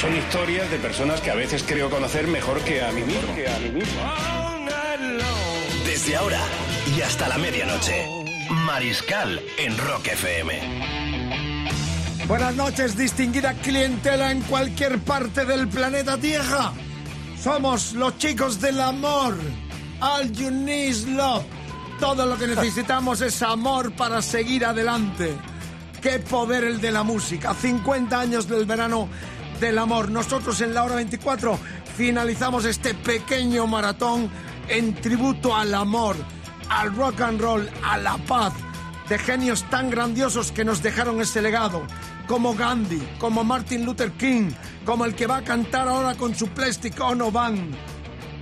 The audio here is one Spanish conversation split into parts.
Son historias de personas que a veces creo conocer mejor que a mí mismo. Desde ahora y hasta la medianoche. Mariscal en Rock FM. Buenas noches, distinguida clientela en cualquier parte del planeta Tierra. Somos los chicos del amor. All you need is love. Todo lo que necesitamos es amor para seguir adelante. Qué poder el de la música. 50 años del verano del amor. Nosotros en la hora 24 finalizamos este pequeño maratón en tributo al amor, al rock and roll, a la paz, de genios tan grandiosos que nos dejaron ese legado, como Gandhi, como Martin Luther King, como el que va a cantar ahora con su Plastic Ono Band,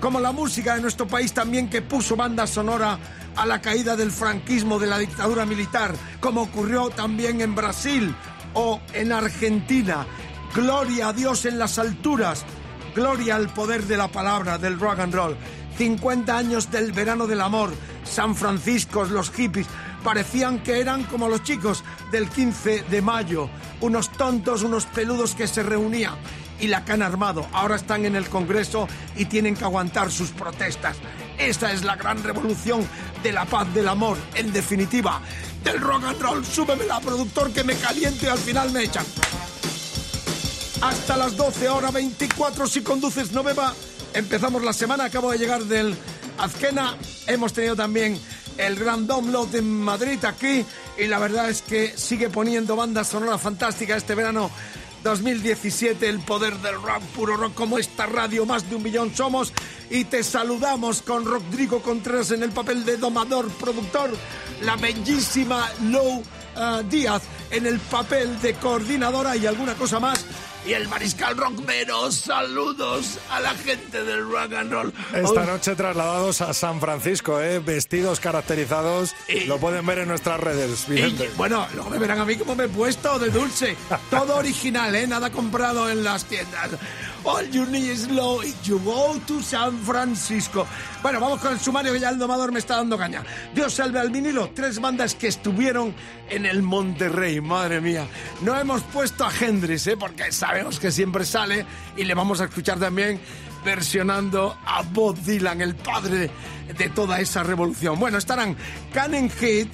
como la música de nuestro país también que puso banda sonora a la caída del franquismo, de la dictadura militar, como ocurrió también en Brasil o en Argentina. Gloria a Dios en las alturas, gloria al poder de la palabra, del rock and roll. 50 años del verano del amor, San Francisco, los hippies, parecían que eran como los chicos del 15 de mayo, unos tontos, unos peludos que se reunían y la que han armado. Ahora están en el Congreso y tienen que aguantar sus protestas. Esa es la gran revolución de la paz, del amor, en definitiva, del rock and roll. Súbemela, productor, que me caliento y al final me echan. Hasta las 12 horas 24 si conduces no beba. Empezamos la semana, acabo de llegar del Azquena. Hemos tenido también el Gran Download en Madrid aquí y la verdad es que sigue poniendo banda sonora fantástica este verano 2017, el poder del rock, puro rock como esta radio, más de un millón somos y te saludamos con Rodrigo Contreras en el papel de domador, productor, la bellísima Lou eh, Díaz en el papel de coordinadora y alguna cosa más. Y el mariscal rockmero, saludos a la gente del rock and roll. Esta Hoy- noche trasladados a San Francisco, ¿eh? vestidos caracterizados. Y- Lo pueden ver en nuestras redes, Y, bueno, luego me verán a mí como me he puesto de dulce. Todo original, ¿eh? Nada comprado en las tiendas. All you need is low y you go to San Francisco. Bueno, vamos con el sumario que ya el domador me está dando caña. Dios salve al vinilo. Tres bandas que estuvieron en el Monterrey. Madre mía. No hemos puesto a Hendrix, ¿eh? Porque sabemos que siempre sale y le vamos a escuchar también versionando a Bob Dylan, el padre de toda esa revolución. Bueno, estarán Cannon Heat,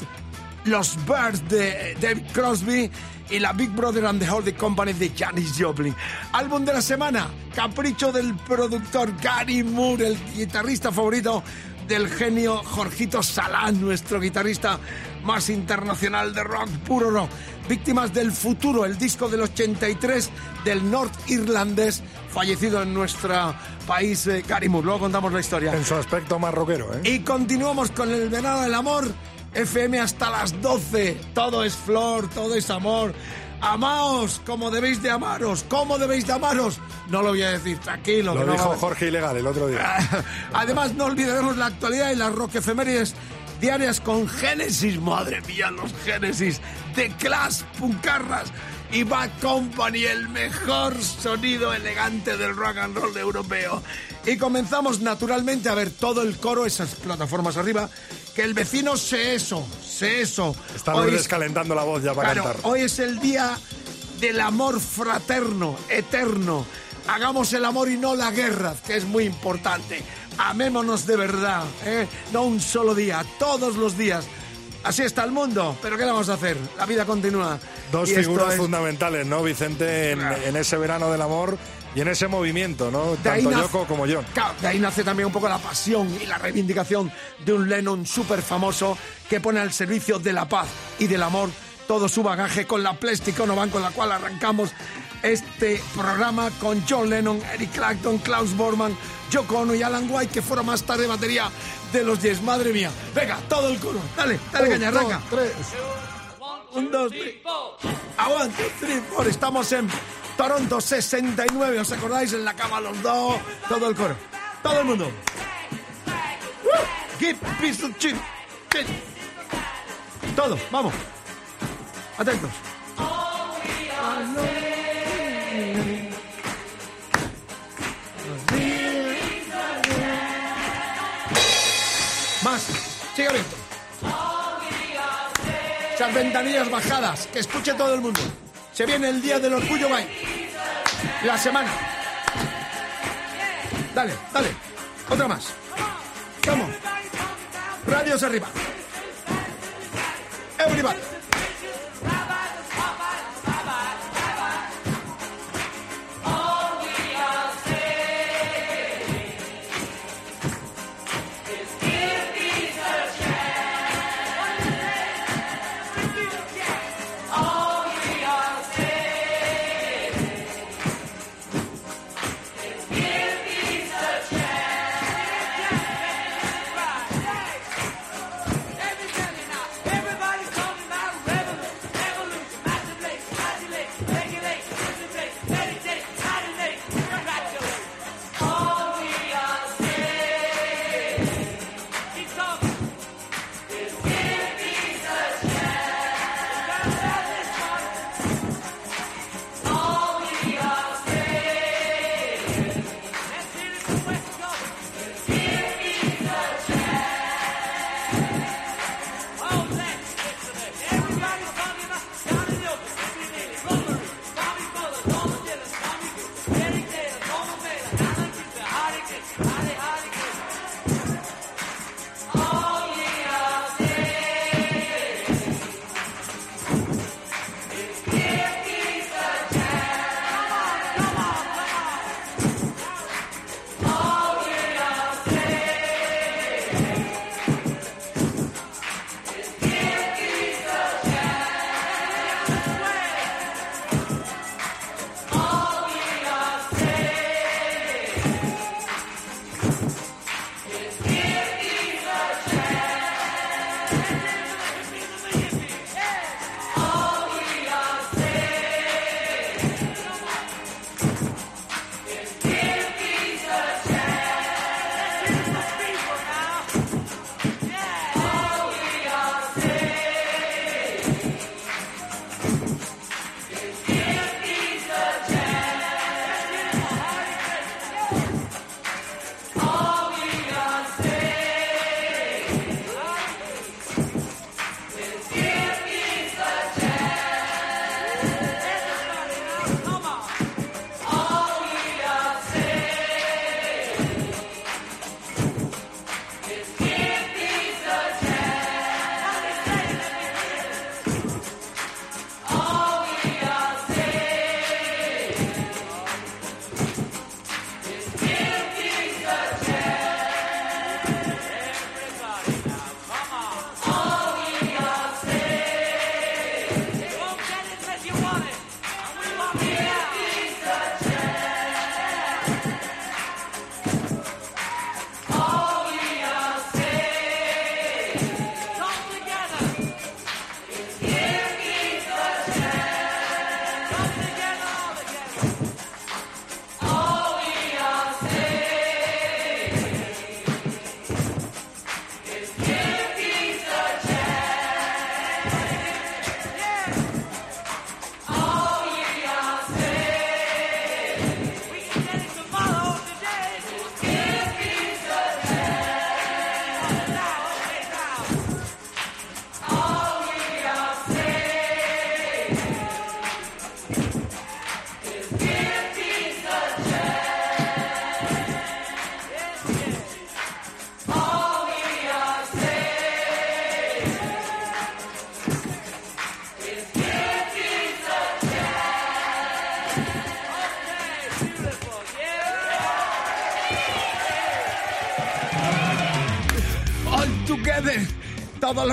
los Birds de David Crosby y la Big Brother and the Holding Company de Janis Joplin. Álbum de la semana, Capricho del productor Gary Moore, el guitarrista favorito del genio Jorgito Salán, nuestro guitarrista más internacional de rock, puro rock. Víctimas del futuro, el disco del 83 del norte-irlandés, fallecido en nuestro país, eh, Gary Moore. Luego contamos la historia. En su aspecto más rockero, ¿eh? Y continuamos con el verano del amor. FM hasta las 12. Todo es flor, todo es amor. Amaos como debéis de amaros. ¿Cómo debéis de amaros? No lo voy a decir, tranquilo. Lo que no dijo Jorge Ilegal el otro día. Además, no olvidaremos la actualidad y las rock efemérides diarias con Génesis. Madre mía, los Génesis. The Clash, Puncarras y Bad Company, el mejor sonido elegante del rock and roll europeo. Y comenzamos naturalmente a ver todo el coro, esas plataformas arriba. Que el vecino sé eso, sé eso. Estamos Hoy- descalentando la voz ya para Claro, cantar. hoy es el día del amor fraterno, eterno. Hagamos el amor y no la guerra, que es muy importante. Amémonos de verdad, ¿eh? no un solo día, todos los días. Así está el mundo, pero ¿qué le vamos a hacer? La vida continúa. Dos Y figuras es- fundamentales, ¿no, Vicente? En, en ese verano del amor y en ese movimiento, ¿no? De Tanto nace- Yoko como John. Claro, de ahí nace también un poco la pasión y la reivindicación de un Lennon súper famoso que pone al servicio de la paz y del amor todo su bagaje con la Plastic Ono con la cual arrancamos este programa con John Lennon, Eric Clapton, Klaus Bormann, Yoko Ono y Alan White, que fueron más tarde batería de los Yes. Madre mía. Venga, todo el coro. Dale, dale caña, dos, arranca. tres. Un, dos, tres. Aguante, three, four. Estamos en Toronto 69. ¿Os acordáis? En la cama los dos. Todo el coro. Todo el mundo. Give peace chip. chip. Todo, vamos. Atentos. Más. Sigue abierto. Esas ventanillas bajadas. Que escuche todo el mundo. Se viene el día del orgullo gay. La semana. Dale, dale. Otra más. Vamos. Radios arriba. Everybody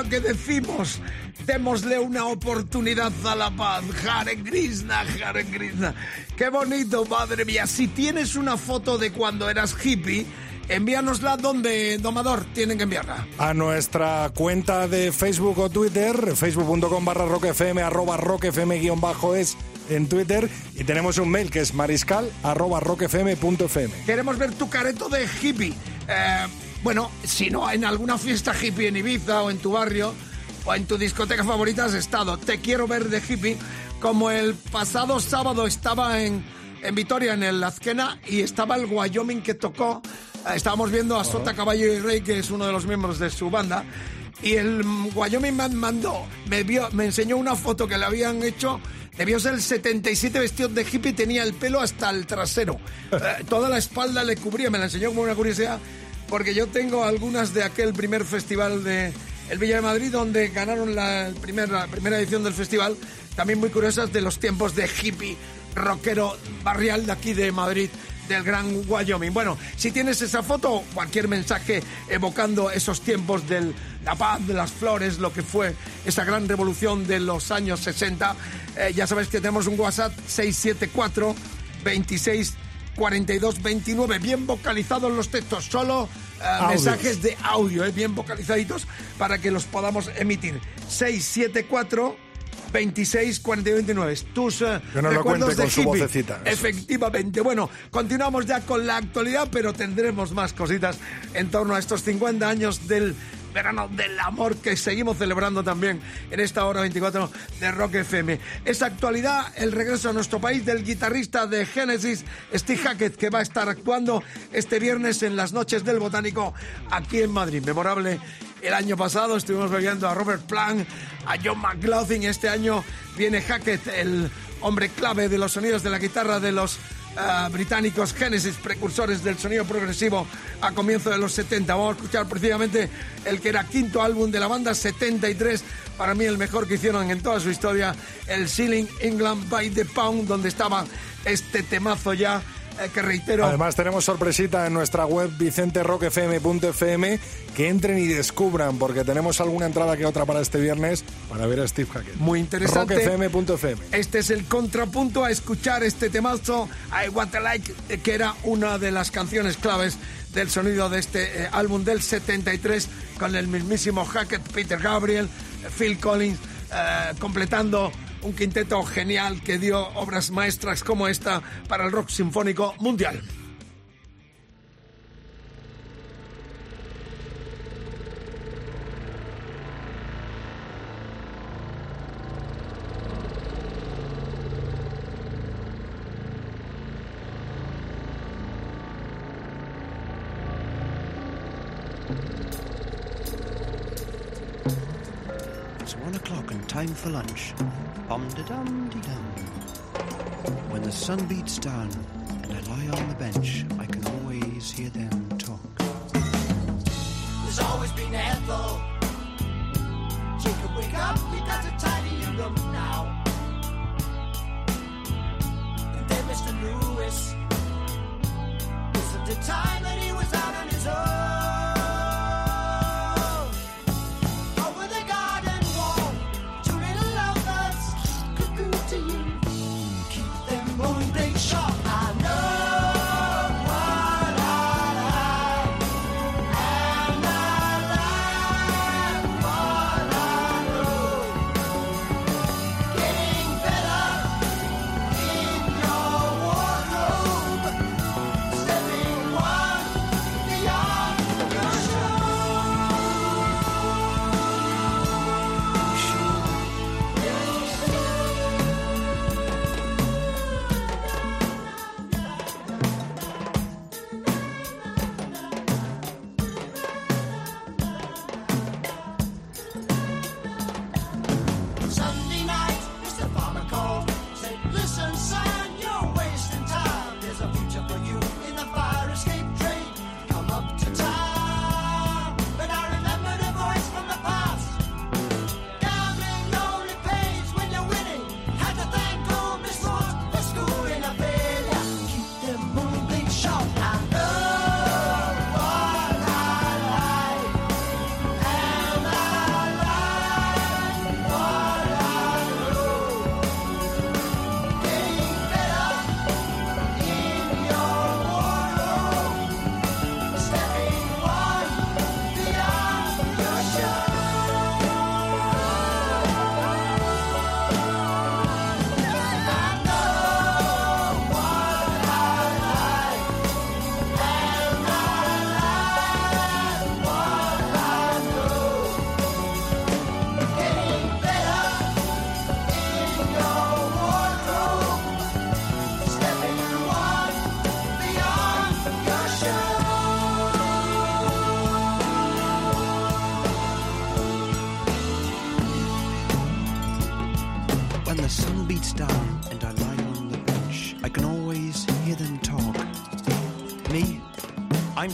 que decimos. Démosle una oportunidad a la paz. Hare Krishna, Hare Krishna. Qué bonito, madre mía. Si tienes una foto de cuando eras hippie, envíanosla donde, domador, tienen que enviarla. A nuestra cuenta de Facebook o Twitter, facebook.com barra roquefm, arroba roquefm guion bajo es en Twitter y tenemos un mail que es mariscal arroba rockfm.fm. Queremos ver tu careto de hippie. Eh, bueno, si no en alguna fiesta hippie en Ibiza o en tu barrio o en tu discoteca favorita has estado. Te quiero ver de hippie como el pasado sábado estaba en, en Vitoria, en el Azquena, y estaba el Wyoming que tocó. Eh, Estábamos viendo a Sota Caballo y Rey, que es uno de los miembros de su banda. Y el Wyoming man mandó, me, vio, me enseñó una foto que le habían hecho. Debió ser el 77 vestido de hippie, tenía el pelo hasta el trasero. Eh, toda la espalda le cubría, me la enseñó como una curiosidad, porque yo tengo algunas de aquel primer festival de el Villa de Madrid, donde ganaron la, el primer- la primera edición del festival, también muy curiosas de los tiempos de hippie rockero barrial de aquí de Madrid del Gran Wyoming. Bueno, si tienes esa foto cualquier mensaje evocando esos tiempos de la paz, de las flores, lo que fue esa gran revolución de los años 60, eh, ya sabes que tenemos un WhatsApp 674 26 42 29, bien vocalizados los textos, solo eh, mensajes de audio, eh, bien vocalizaditos para que los podamos emitir. 674 26 42 29. Tus eh, Que lo recuerdos de con su hippie. vocecita, eso. Efectivamente. Bueno, continuamos ya con la actualidad, pero tendremos más cositas en torno a estos 50 años del verano del amor que seguimos celebrando también en esta hora 24 de Rock FM. Esa actualidad, el regreso a nuestro país del guitarrista de Genesis, Steve Hackett, que va a estar actuando este viernes en las noches del Botánico aquí en Madrid. Memorable el año pasado estuvimos viendo a Robert Plant, a John McLaughlin. Este año viene Hackett, el hombre clave de los sonidos de la guitarra de los británicos Genesis, precursores del sonido progresivo a comienzos de los 70. Vamos a escuchar precisamente el que era quinto álbum de la banda, 73, para mí el mejor que hicieron en toda su historia, el Ceiling England by the Pound, donde estaba este temazo ya, que reitero, Además tenemos sorpresita en nuestra web vicenterockfm.fm que entren y descubran porque tenemos alguna entrada que otra para este viernes para ver a Steve Hackett. Muy interesante. rockfm.fm. Este es el contrapunto a escuchar este temazo, I Want to Like, eh, que era una de las canciones claves del sonido de este eh, álbum del 73, con el mismísimo Hackett, Peter Gabriel, eh, Phil Collins, eh, completando un quinteto genial que dio obras maestras como esta para el rock sinfónico mundial. For lunch. Bum de dum de dum. When the sun beats down and I lie on the bench, I can always hear them talk. There's always been Ethel. Jacob, wake up, you got to tidy your room now. And then Mr. Lewis. Is the time that he was out on his own.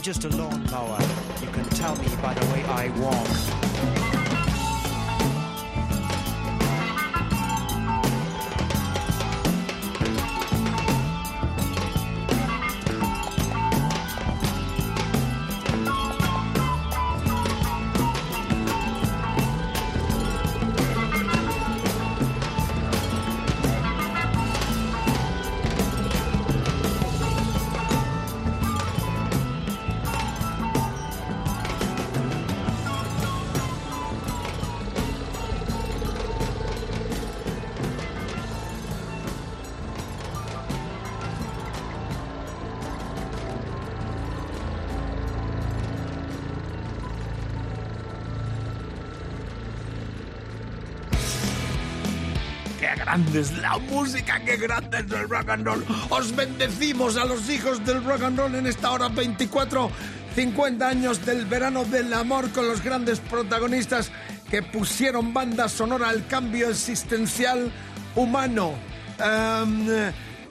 Just a lawnmower. You can tell me by the way I walk. ¡Qué grande es el rock and roll! Os bendecimos a los hijos del rock and roll en esta hora 24, 50 años del verano del amor con los grandes protagonistas que pusieron banda sonora al cambio existencial humano em,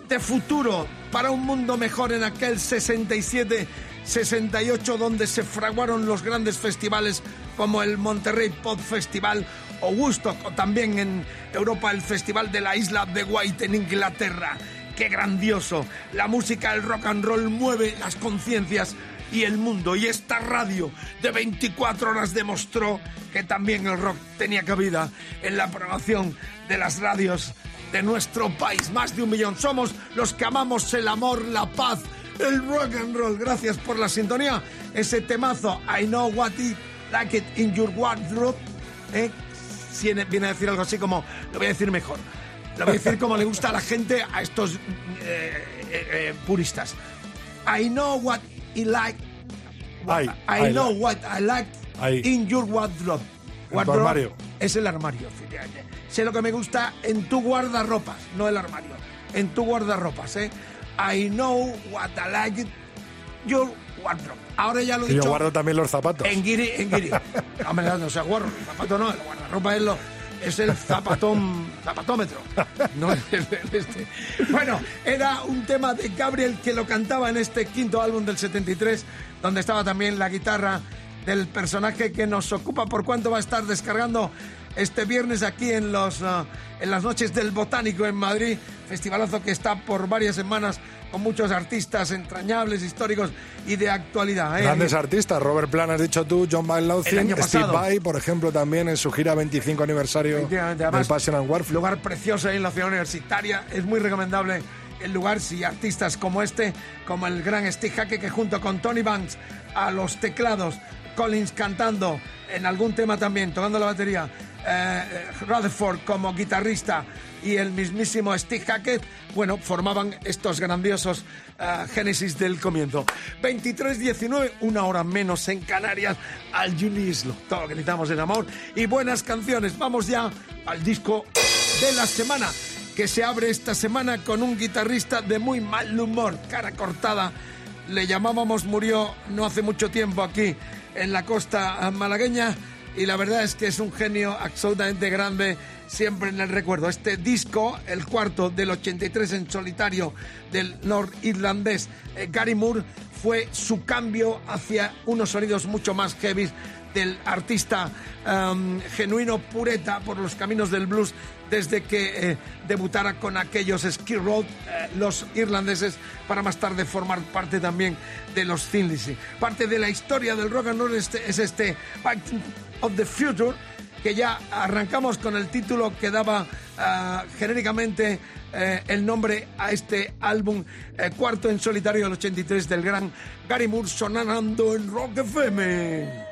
de futuro para un mundo mejor en aquel 67 68 donde se fraguaron los grandes festivales como el Monterrey Pop Festival o Woodstock o también en Europa el Festival de la Isla de White en Inglaterra. ¡Qué grandioso! La música, el rock and roll mueve las conciencias y el mundo. Y esta radio de 24 horas demostró que también el rock tenía cabida en la programación de las radios de nuestro país. Más de un millón. Somos los que amamos el amor, la paz, el rock and roll. Gracias por la sintonía. Ese temazo, I know what it like it in your wardrobe. ¿eh? Viene, a decir algo así como, lo voy a decir mejor. Lo voy a decir como le gusta a la gente, a estos eh, eh, eh, puristas. I know what I like. Ay, I ay, know la- what I like Ay. in your wardrobe. Tu armario. Es el armario. Sé lo que me gusta en tu guardarropas, no el armario. En tu guardarropas, ¿eh? I know what I like your wardrobe. Ahora ya lo he Y yo dicho. guardo también los zapatos. En guiri, en guiri. No, o sea, guarro, el zapato no, el guardarropa es, el zapatón, zapatómetro. Este. Bueno, era un tema de Gabriel que lo cantaba en este quinto álbum del 73, donde estaba también la guitarra del personaje que nos ocupa. ¿Por cuánto va a estar descargando este viernes aquí en, los, ah, en las noches del Botánico en Madrid? Festivalazo que está por varias semanas con muchos artistas entrañables, históricos y de actualidad. ¿eh? Grandes artistas, Robert Plant, has dicho tú, John año Steve. Vai, por ejemplo, también en su gira 25 aniversario Efectivamente, del además, Passion and Warfare. lugar precioso ahí en la ciudad universitaria. Es muy recomendable el lugar si artistas como este, como el gran Steve Hackett, que junto con Tony Banks a los teclados, Collins cantando en algún tema también, tocando la batería, eh, eh, Rutherford como guitarrista y el mismísimo Steve Hackett, bueno, formaban estos grandiosos eh, génesis del comienzo. 23-19, una hora menos en Canarias, al Junislo. Todo lo que necesitamos es amor y buenas canciones. Vamos ya al disco de la semana, que se abre esta semana con un guitarrista de muy mal humor, cara cortada. Le llamábamos, murió no hace mucho tiempo aquí en la costa malagueña y la verdad es que es un genio absolutamente grande siempre en el recuerdo. Este disco, el cuarto del 83 en solitario del norirlandés eh, Gary Moore, fue su cambio hacia unos sonidos mucho más heavy del artista um, genuino pureta por los caminos del blues desde que eh, debutara con aquellos Skid Row, eh, los irlandeses, para más tarde formar parte también de los Thin. Parte de la historia del rock and roll este- es este Fighting of the Future, que ya arrancamos con el título que daba ah, genéricamente eh, el nombre a este álbum eh, cuarto en solitario del 83 del gran Gary Moore sonando en Rock FM.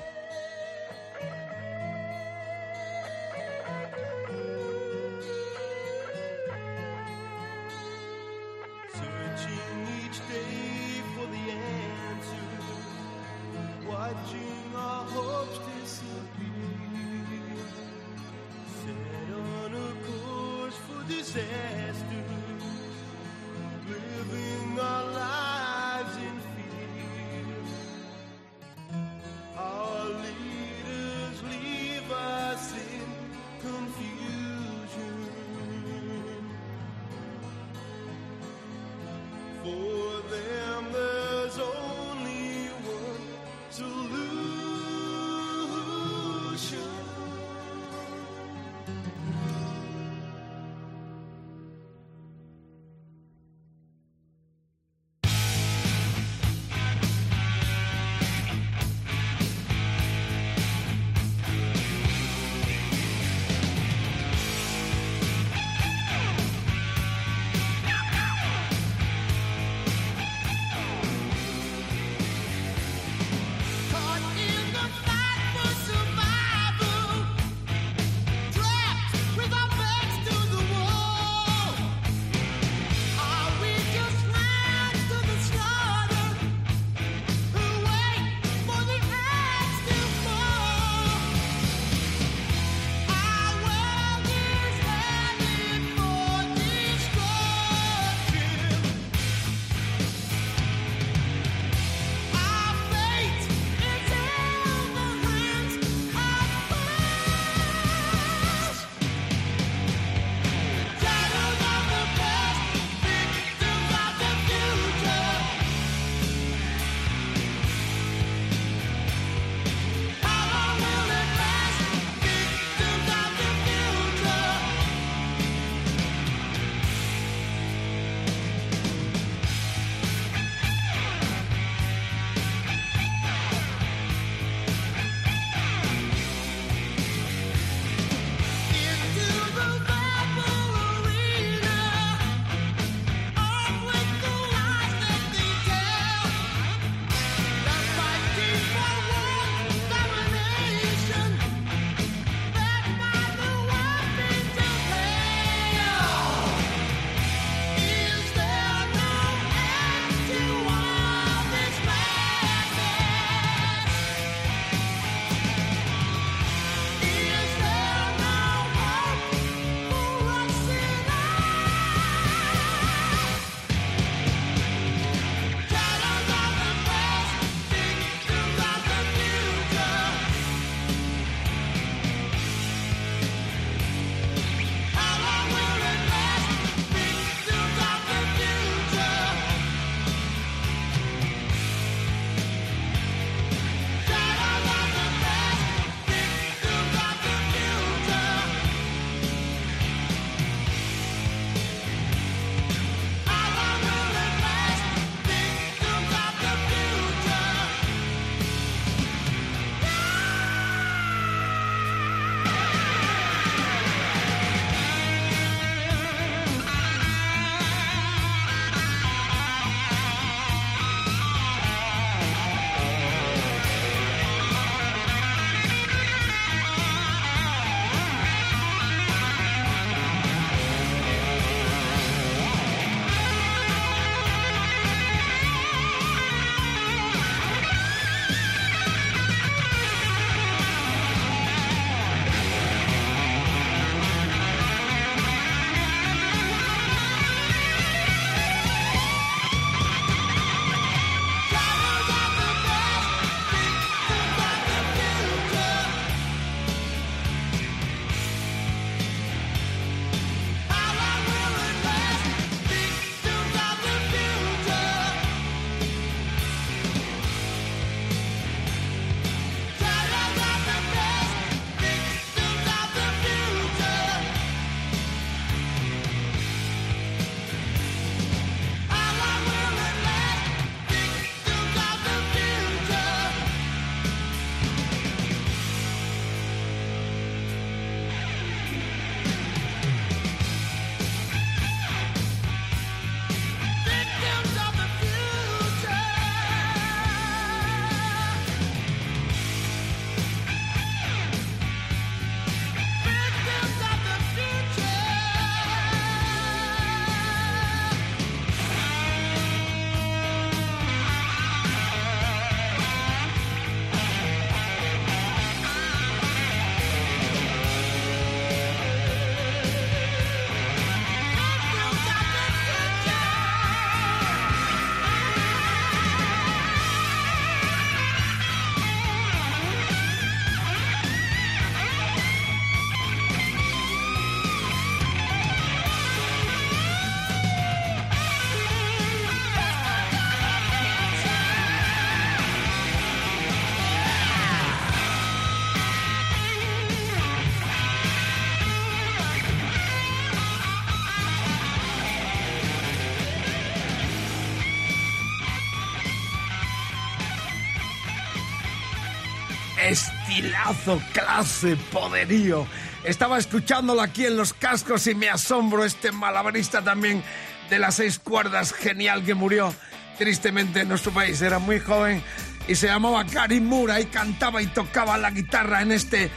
Estilazo, clase, poderío. Estaba escuchándolo aquí en los cascos y me asombro este malabarista también de las seis cuerdas genial que murió tristemente en nuestro país. Era muy joven y se llamaba Gary Mura y cantaba y tocaba la guitarra en este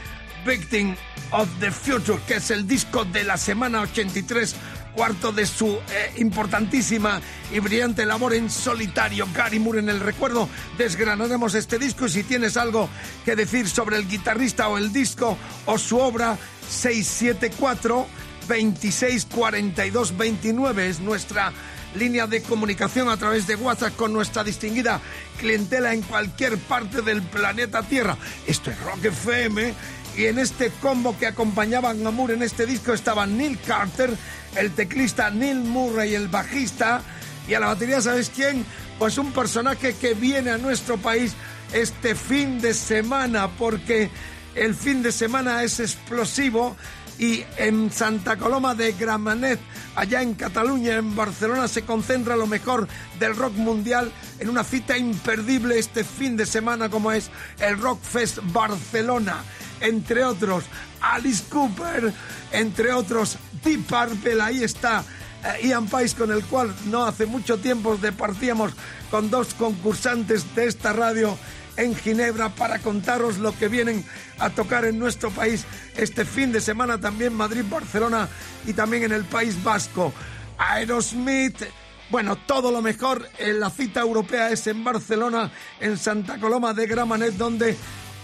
Victim of the Future, que es el disco de la semana 83, cuarto de su eh, importantísima y brillante labor en solitario. Gary Moore en el recuerdo. Desgranaremos este disco y si tienes algo que decir sobre el guitarrista o el disco o su obra, 674 26 42 29 es nuestra línea de comunicación a través de WhatsApp con nuestra distinguida clientela en cualquier parte del planeta Tierra. Esto es Rock FM y en este combo que acompañaban a Moore en este disco estaban Neil Carter, el teclista Neil Murray, el bajista y a la batería, ¿sabes quién? Pues un personaje que viene a nuestro país este fin de semana porque el fin de semana es explosivo y en Santa Coloma de Gramenet, allá en Cataluña, en Barcelona, se concentra lo mejor del rock mundial en una cita imperdible este fin de semana como es el Rock Fest Barcelona. Entre otros, Alice Cooper, entre otros, Deep Purple, ahí está eh, Ian Pais, con el cual no hace mucho tiempo departíamos con dos concursantes de esta radio en Ginebra para contaros lo que vienen a tocar en nuestro país este fin de semana, también Madrid, Barcelona y también en el País Vasco. Aerosmith. Bueno, todo lo mejor la cita europea es en Barcelona, en Santa Coloma de Gramanet, donde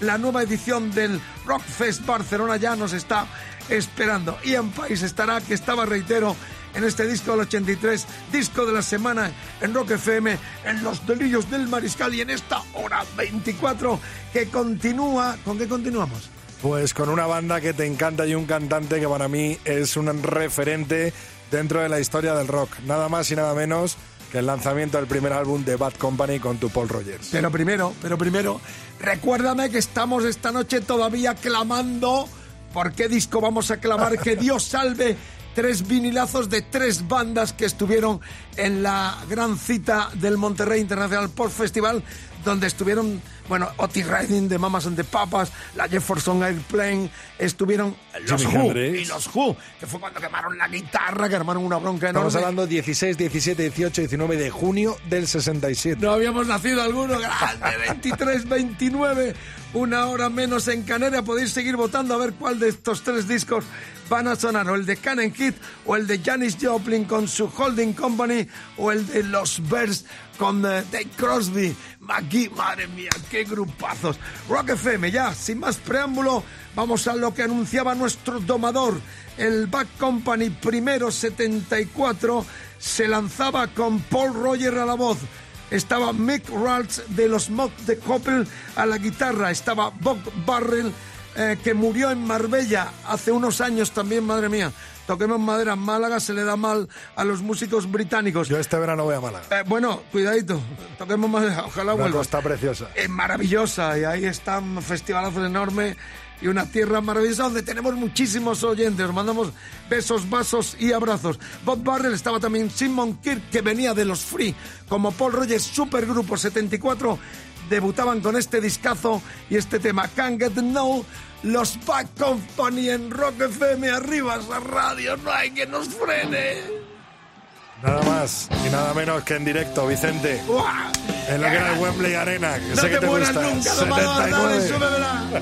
la nueva edición del Rockfest Barcelona ya nos está esperando. Ian País estará, que estaba, reitero, en este disco del 83, disco de la semana en Rock FM, en Los Delirios del Mariscal y en esta hora 24 que continúa. ¿Con qué continuamos? Pues con una banda que te encanta y un cantante que para mí es un referente dentro de la historia del rock. Nada más y nada menos que el lanzamiento del primer álbum de Bad Company con tu Paul Rogers. Pero primero, pero primero, recuérdame que estamos esta noche todavía clamando. ¿Por qué disco vamos a clamar? Que Dios salve tres vinilazos de tres bandas que estuvieron en la gran cita del Monterrey International Pop Festival, donde estuvieron, bueno, Otis Riding de Mamas and the Papas, la Jefferson Airplane, estuvieron los Who Hendrix. y los Who, que fue cuando quemaron la guitarra, que armaron una bronca enorme. Estamos hablando 16, 17, 18, 19 de junio del 67. No habíamos nacido alguno, grande, 23, 29, una hora menos en Canarias. Podéis seguir votando a ver cuál de estos tres discos van a sonar, o el de Cannon Kid, o el de Janis Joplin con su Holding Company, o el de Los Bears con eh, Dave Crosby, McGee, madre mía, qué grupazos. Rock FM, ya, sin más preámbulo, vamos a lo que anunciaba nuestro domador. El Back Company primero 74 se lanzaba con Paul Roger a la voz. Estaba Mick Ralph de los Mock de Coppel a la guitarra. Estaba Bob Barrel, eh, que murió en Marbella hace unos años también, madre mía. Toquemos madera en Málaga, se le da mal a los músicos británicos. Yo este verano voy a Málaga. Eh, bueno, cuidadito, toquemos madera, ojalá vuelva. costa preciosa. Es maravillosa y ahí está un festivalazo enorme y una tierra maravillosa donde tenemos muchísimos oyentes. Os mandamos besos, vasos y abrazos. Bob Barrel estaba también Simon Kirk, que venía de los Free, como Paul Rogers, Supergrupo 74. Debutaban con este discazo y este tema, Can't Get No. Los Back Company en Rock FM, arriba esa radio, no hay que nos frene. Nada más y nada menos que en directo, Vicente. En lo que era el Wembley Arena, que No sé que te te mueras gusta. nunca, domador, dale, 79.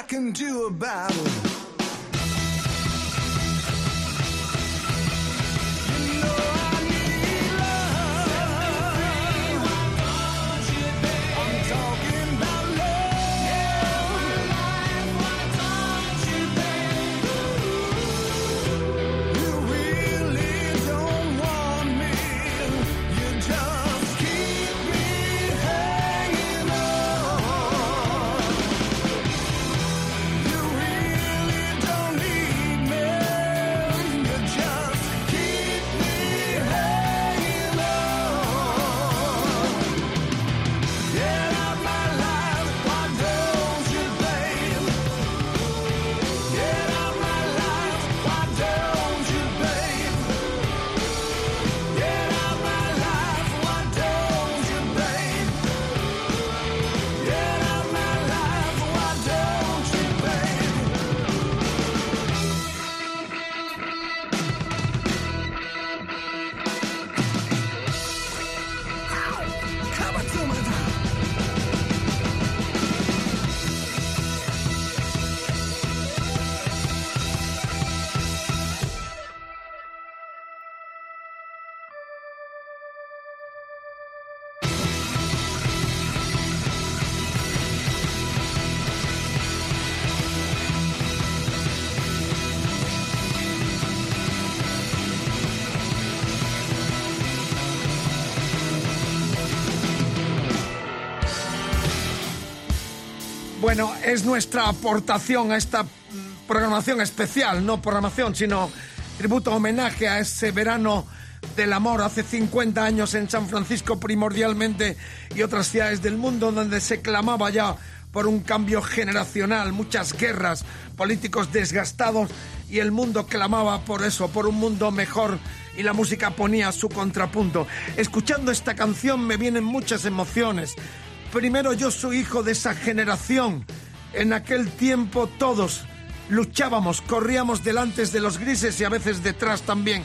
I can do about it. Es nuestra aportación a esta mm, programación especial, no programación, sino tributo homenaje a ese verano del amor hace 50 años en San Francisco primordialmente y otras ciudades del mundo donde se clamaba ya por un cambio generacional, muchas guerras, políticos desgastados y el mundo clamaba por eso, por un mundo mejor y la música ponía su contrapunto. Escuchando esta canción me vienen muchas emociones. Primero yo soy hijo de esa generación. En aquel tiempo todos luchábamos, corríamos delante de los grises y a veces detrás también.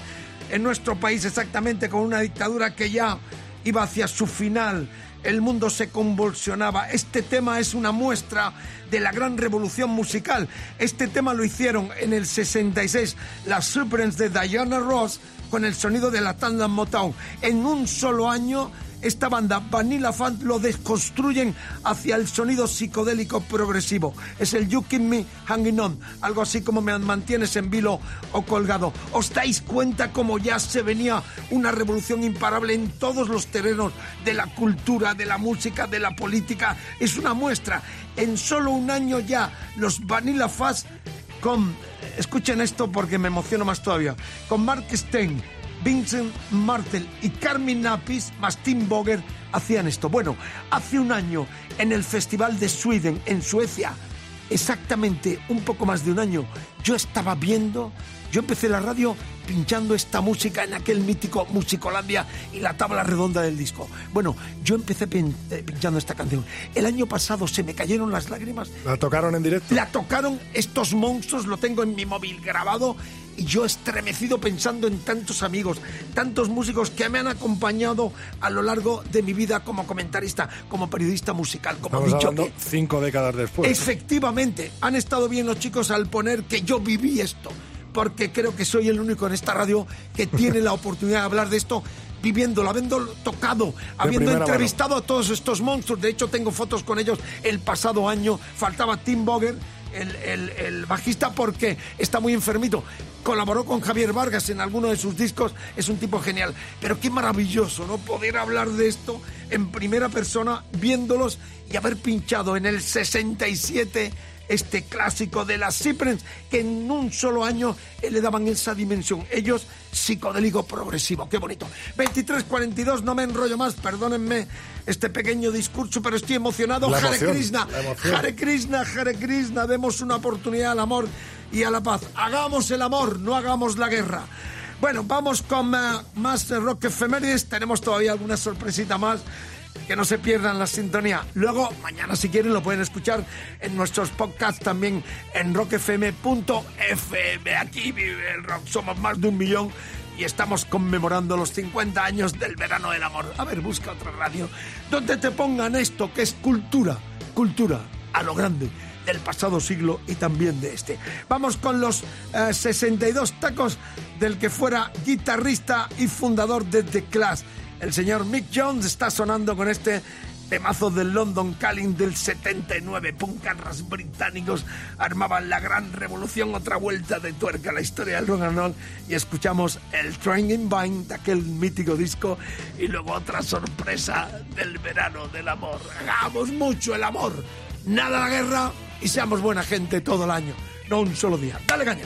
En nuestro país exactamente con una dictadura que ya iba hacia su final. El mundo se convulsionaba. Este tema es una muestra de la gran revolución musical. Este tema lo hicieron en el 66 las Supremes de Diana Ross con el sonido de la Tandem Motown. En un solo año esta banda Vanilla Funk lo desconstruyen hacia el sonido psicodélico progresivo. Es el You Keep Me Hanging On, algo así como me mantienes en vilo o colgado. ¿Os dais cuenta cómo ya se venía una revolución imparable en todos los terrenos de la cultura, de la música, de la política? Es una muestra. En solo un año ya los Vanilla Fuzz con, escuchen esto porque me emociono más todavía, con Mark Stein, Vincent Martel y Carmen Napis, más Tim Boger, hacían esto. Bueno, hace un año en el Festival de Sweden, en Suecia, exactamente un poco más de un año, yo estaba viendo, yo empecé la radio pinchando esta música en aquel mítico Musicolandia y la tabla redonda del disco. Bueno, yo empecé pin- eh, pinchando esta canción. El año pasado se me cayeron las lágrimas ¿La tocaron en directo? la tocaron estos monstruos, lo tengo en mi móvil grabado y yo estremecido pensando en tantos amigos, tantos músicos que me han acompañado a lo largo de mi vida como comentarista, como periodista musical, como Estamos dicho hablando cinco décadas después. Efectivamente, han estado bien los chicos al poner que yo viví esto, porque creo que soy el único en esta radio que tiene la oportunidad de hablar de esto viviéndolo, habiendo tocado, habiendo entrevistado a todos estos monstruos. De hecho, tengo fotos con ellos el pasado año. Faltaba Tim Boger, el, el- el bajista, porque está muy enfermito. Colaboró con Javier Vargas en alguno de sus discos. Es un tipo genial. Pero qué maravilloso, ¿no? Poder hablar de esto en primera persona, viéndolos y haber pinchado en el 67 este clásico de las Cypress que en un solo año eh, le daban esa dimensión. Ellos, psicodélico progresivo. Qué bonito. 23.42, no me enrollo más, perdónenme este pequeño discurso, pero estoy emocionado. La Hare emoción, Krishna. Hare Krishna, Hare Krishna, demos una oportunidad al amor y a la paz. Hagamos el amor, no hagamos la guerra. Bueno, vamos con eh, más rock efemérides. Tenemos todavía alguna sorpresita más. Que no se pierdan la sintonía. Luego, mañana si quieren, lo pueden escuchar en nuestros podcasts también en rockfm.fm. Aquí vive el rock. Somos más de un millón y estamos conmemorando los 50 años del verano del amor. A ver, busca otra radio donde te pongan esto, que es cultura. Cultura a lo grande del pasado siglo y también de este. Vamos con los eh, 62 tacos del que fuera guitarrista y fundador de The Clash. El señor Mick Jones está sonando con este temazo del London Calling del 79. Puncarras británicos armaban la gran revolución, otra vuelta de tuerca a la historia del rock and roll y escuchamos el Train in Vine de aquel mítico disco y luego otra sorpresa del verano del amor. Hagamos mucho el amor, nada la guerra y seamos buena gente todo el año, no un solo día. Dale caña.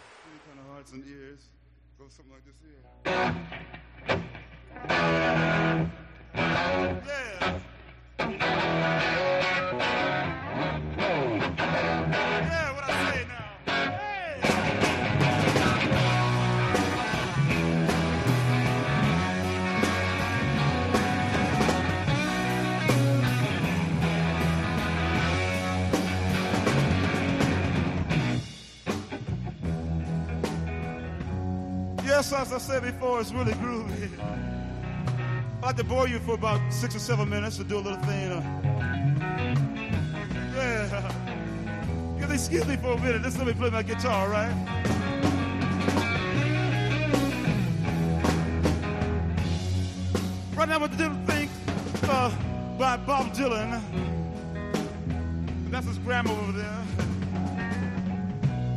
Said before, it's really groovy. I'd like to bore you for about six or seven minutes to do a little thing. uh, yeah. Excuse me for a minute. Just let me play my guitar, right? Right now, with the little thing uh, by Bob Dylan. And that's his grandma over there.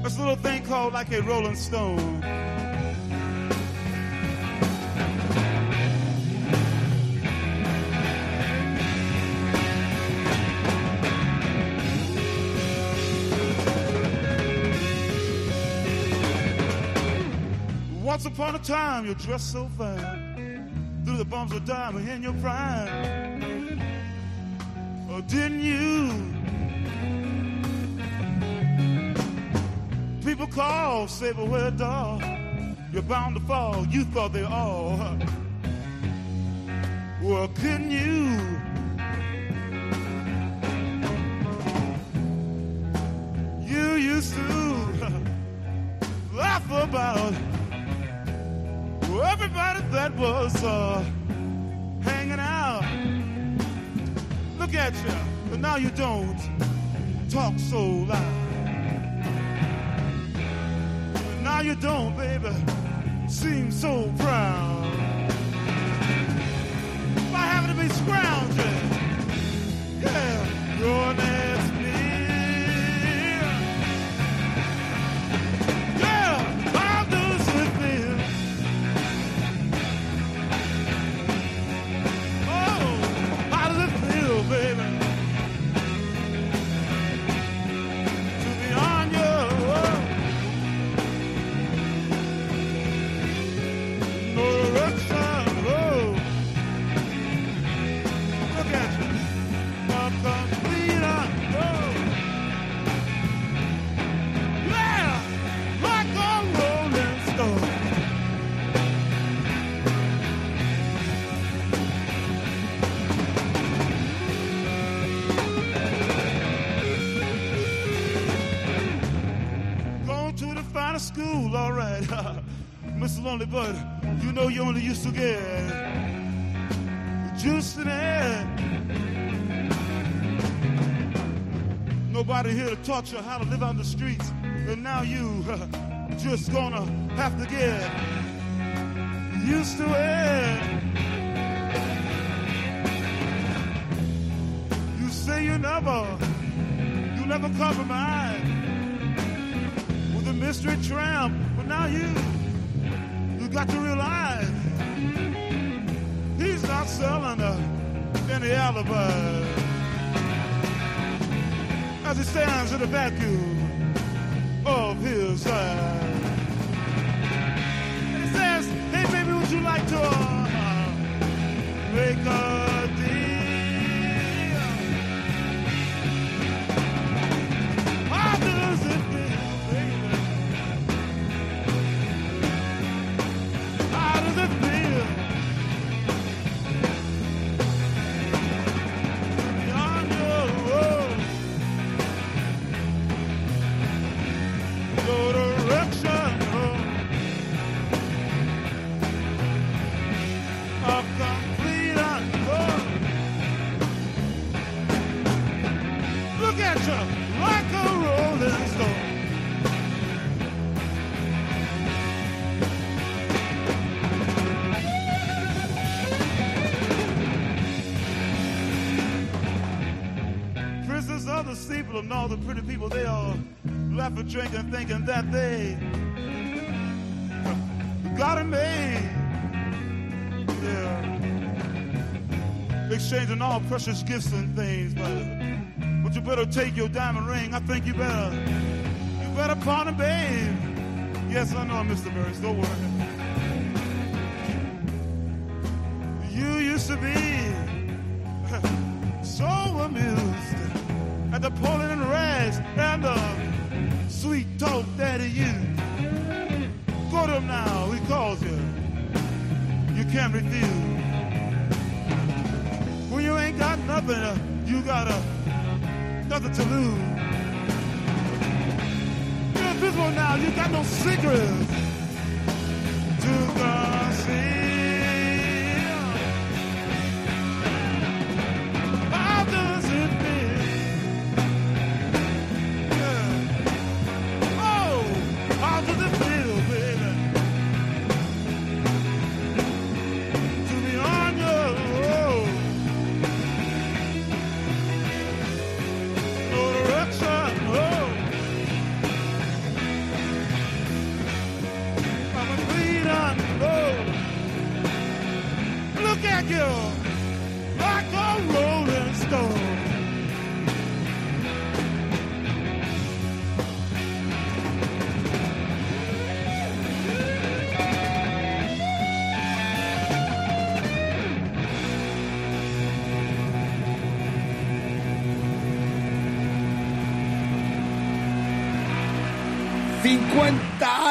This little thing called like a Rolling Stone. Upon a time, you dressed so fine. Through the bumps of diamond in your prime. Oh, didn't you? People call, say, but where dog? You're bound to fall. You thought they all. Well, couldn't you? You used to laugh about everybody that was uh, hanging out. Look at you, but now you don't talk so loud. Now you don't, baby, seem so proud. By having to be scrounging, yeah, your next you used to get juice in it. Nobody here to taught you how to live on the streets, and now you just gonna have to get used to it. You say you never, you never compromise with a mystery tramp, but now you, you got to realize he's not selling uh, any alibis. As he stands in the vacuum of his side. And he says, hey baby, would you like to uh, make a laugh and drink and thinking that they got it made. Yeah. Exchanging all precious gifts and things, but, but you better take your diamond ring. I think you better, you better pawn it, babe. Yes, I know, Mr. Burris. Don't worry. You used to be so amused Can't refuse. When you ain't got nothing, you got uh, nothing to lose. You're invisible now. You got no secrets to conceal.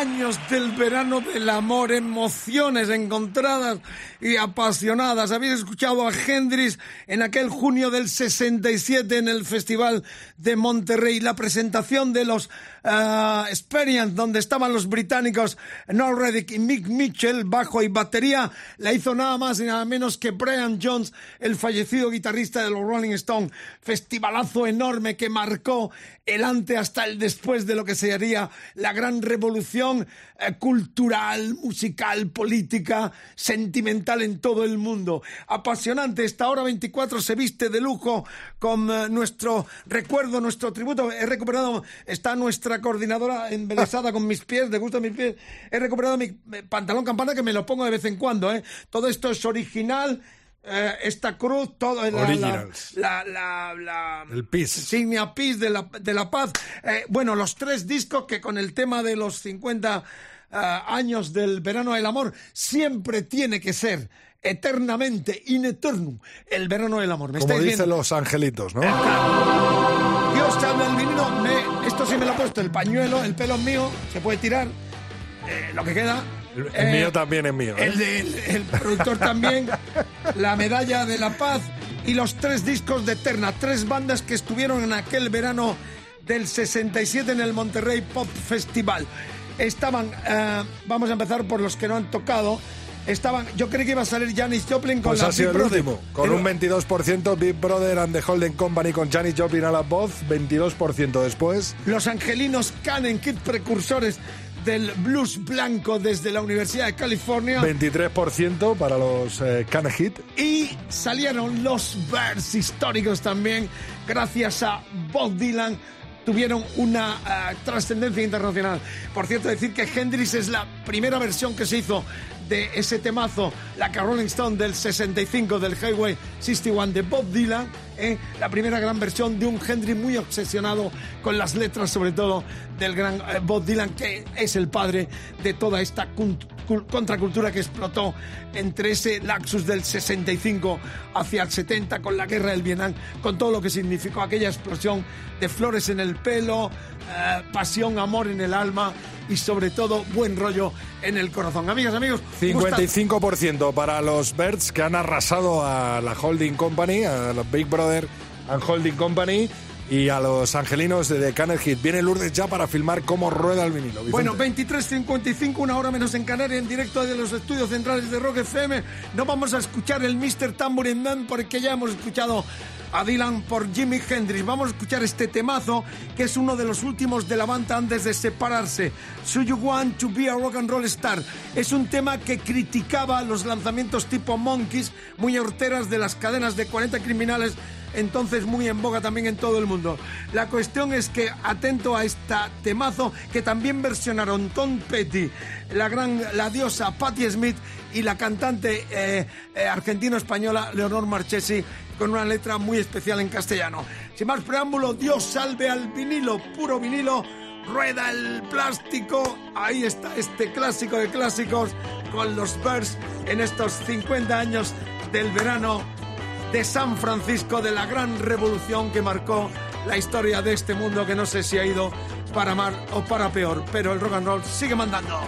¡50 del verano del amor! Emociones encontradas y apasionadas. Habéis escuchado a Hendrix en aquel junio del 67 en el Festival de Monterrey. La presentación de los ah, Experience, donde estaban los británicos Noel Reddick y Mick Mitchell, bajo y batería, la hizo nada más y nada menos que Brian Jones, el fallecido guitarrista de los Rolling Stones. Festivalazo enorme que marcó el antes hasta el después de lo que sería la gran revolución eh, cultural, musical, política, sentimental en todo el mundo. Apasionante. Esta hora 24 se viste de lujo con eh, nuestro recuerdo, nuestro tributo. He recuperado, está nuestra coordinadora embelesada con mis pies, de gusto mis pies. He recuperado mi eh, pantalón campana que me lo pongo de vez en cuando. ¿eh? Todo esto es original. Eh, esta cruz, todo la, la, Originals. la, la, la- El PIS. insignia PIS de la, de la paz. Eh, bueno, los tres discos que con el tema de los 50 ah, años del verano del amor siempre tiene que ser eternamente, in eternum, el verano del amor. ¿Me Como dicen viendo? los angelitos, ¿no? Dios te habla el vinilo, me, esto sí me lo ha puesto, el pañuelo, el pelo mío, se puede tirar, eh, lo que queda. El, el Eh, mío también es mío. ¿eh? el, el productor también, la medalla de la paz y los tres discos de Eterna, tres bandas que estuvieron en aquel verano del 67 en el Monterrey Pop Festival. Estaban, eh, vamos a empezar por los que no han tocado. Estaban, yo creí que iba a salir Janis Joplin con Pues la ha sido Big el último, con un 22%, Big Brother and the Holden Company con Janis Joplin a la voz, 22% después. Los angelinos Canen Kid precursores del blues blanco desde la Universidad de California. 23% para los eh, Can Hit. Y salieron los Bears históricos también, gracias a Bob Dylan. Tuvieron una ah, trascendencia internacional. Por cierto, decir que Hendrix es la primera versión que se hizo ese temazo, la que Rolling Stone del 65 del Highway 61 de Bob Dylan, ¿eh? la primera gran versión de un Hendrix muy obsesionado con las letras, sobre todo del gran eh, Bob Dylan, que es el padre de toda esta cun- cul- contracultura que explotó entre ese laxus del 65 hacia el 70 con la guerra del Vietnam, con todo lo que significó aquella explosión de flores en el pelo, eh, pasión, amor en el alma y sobre todo buen rollo en el corazón. Amigas, amigos, gusta- 55% para los Birds que han arrasado a la Holding Company, a la Big Brother and Holding Company y a los angelinos de Canal Hit. Viene Lourdes ya para filmar cómo rueda el vinilo. Vicente. Bueno, 23.55, una hora menos en Canarias, en directo de los estudios centrales de Rock FM. No vamos a escuchar el Mr. Tambourine Man porque ya hemos escuchado a Dylan por Jimi Hendrix. Vamos a escuchar este temazo que es uno de los últimos de la banda antes de separarse. So You Want to Be a Rock and Roll Star. Es un tema que criticaba los lanzamientos tipo Monkeys, muy horteras de las cadenas de 40 criminales entonces muy en boga también en todo el mundo. La cuestión es que atento a esta temazo que también versionaron Tom Petty, la gran la diosa Patti Smith y la cantante eh, eh, argentino-española Leonor Marchesi con una letra muy especial en castellano. Sin más preámbulo, Dios salve al vinilo, puro vinilo, rueda el plástico. Ahí está este clásico de clásicos con los Birds en estos 50 años del verano de San Francisco, de la gran revolución que marcó la historia de este mundo que no sé si ha ido para mal o para peor, pero el rock and roll sigue mandando.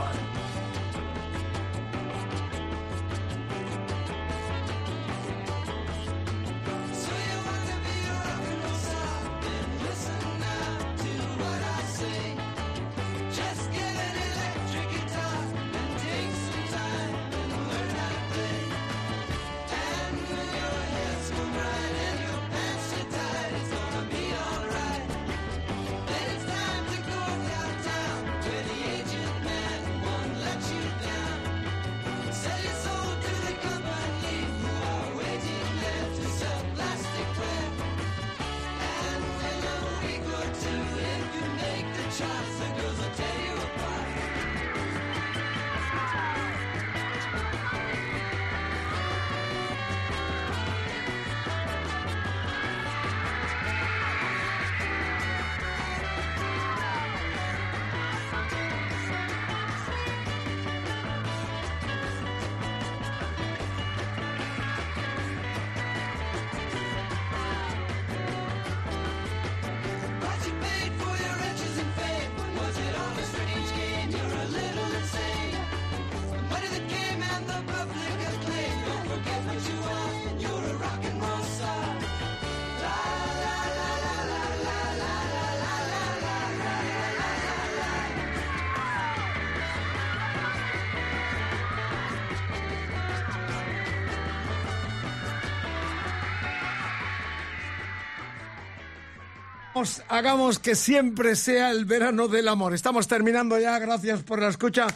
Hagamos- que siempre sea el verano del amor. Estamos terminando ya, gracias por la escucha,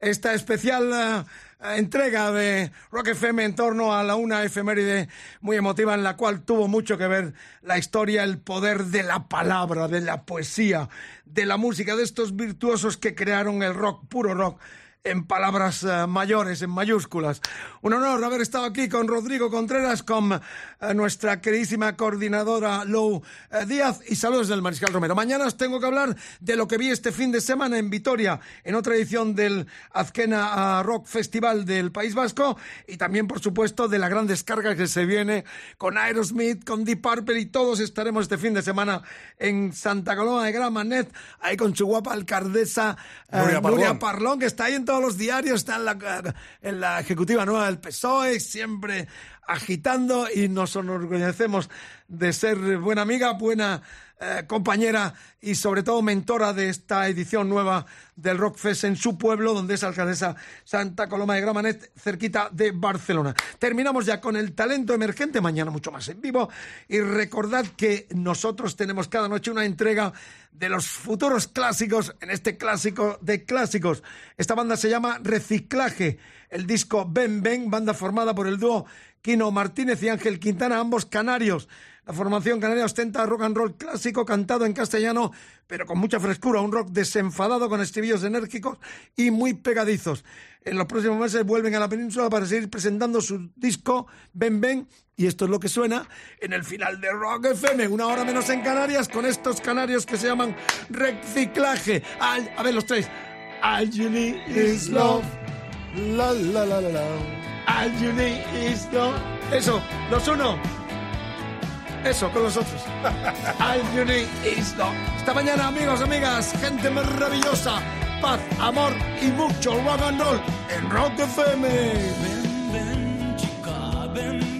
esta especial eh, entrega de Rock FM en torno a la una efeméride muy emotiva en la cual tuvo mucho que ver la historia, el poder de la palabra, de la poesía, de la música, de estos virtuosos que crearon el rock, puro rock en palabras eh, mayores, en mayúsculas. Un honor haber estado aquí con Rodrigo Contreras, con eh, nuestra queridísima coordinadora Lou eh, Díaz y saludos del Mariscal Romero. Mañana os tengo que hablar de lo que vi este fin de semana en Vitoria, en otra edición del Azquena ah, Rock Festival del País Vasco y también, por supuesto, de la gran descarga que se viene con Aerosmith, con Deep Purple y todos estaremos este fin de semana en Santa Coloma de Gramanet, ahí con su guapa alcaldesa eh, Parlón. Nuria Parlón, que está ahí en todos los diarios, está en la, en la ejecutiva nueva del PSOE, siempre agitando y nos enorgullecemos de ser buena amiga, buena eh, compañera y sobre todo mentora de esta edición nueva del Rockfest en su pueblo, donde es alcaldesa Santa Coloma de Gramanet, cerquita de Barcelona. Terminamos ya con el talento emergente, mañana mucho más en vivo y recordad que nosotros tenemos cada noche una entrega de los futuros clásicos en este clásico de clásicos. Esta banda se llama Reciclaje, el disco Ben Ben, banda formada por el dúo Kino Martínez y Ángel Quintana, ambos canarios. La formación canaria ostenta rock and roll clásico cantado en castellano, pero con mucha frescura, un rock desenfadado con estribillos enérgicos y muy pegadizos. En los próximos meses vuelven a la península para seguir presentando su disco Ben Ben y esto es lo que suena en el final de Rock FM, una hora menos en Canarias, con estos canarios que se llaman Reciclaje. A ver los tres. All you need is love. La, la, la, la, la. All you need is love. Eso, los uno. Eso, con los otros. All you need is love. Esta mañana, amigos, amigas, gente maravillosa paz, amor y mucho rock and roll en Rock FM. Ven, ven, chica, ven.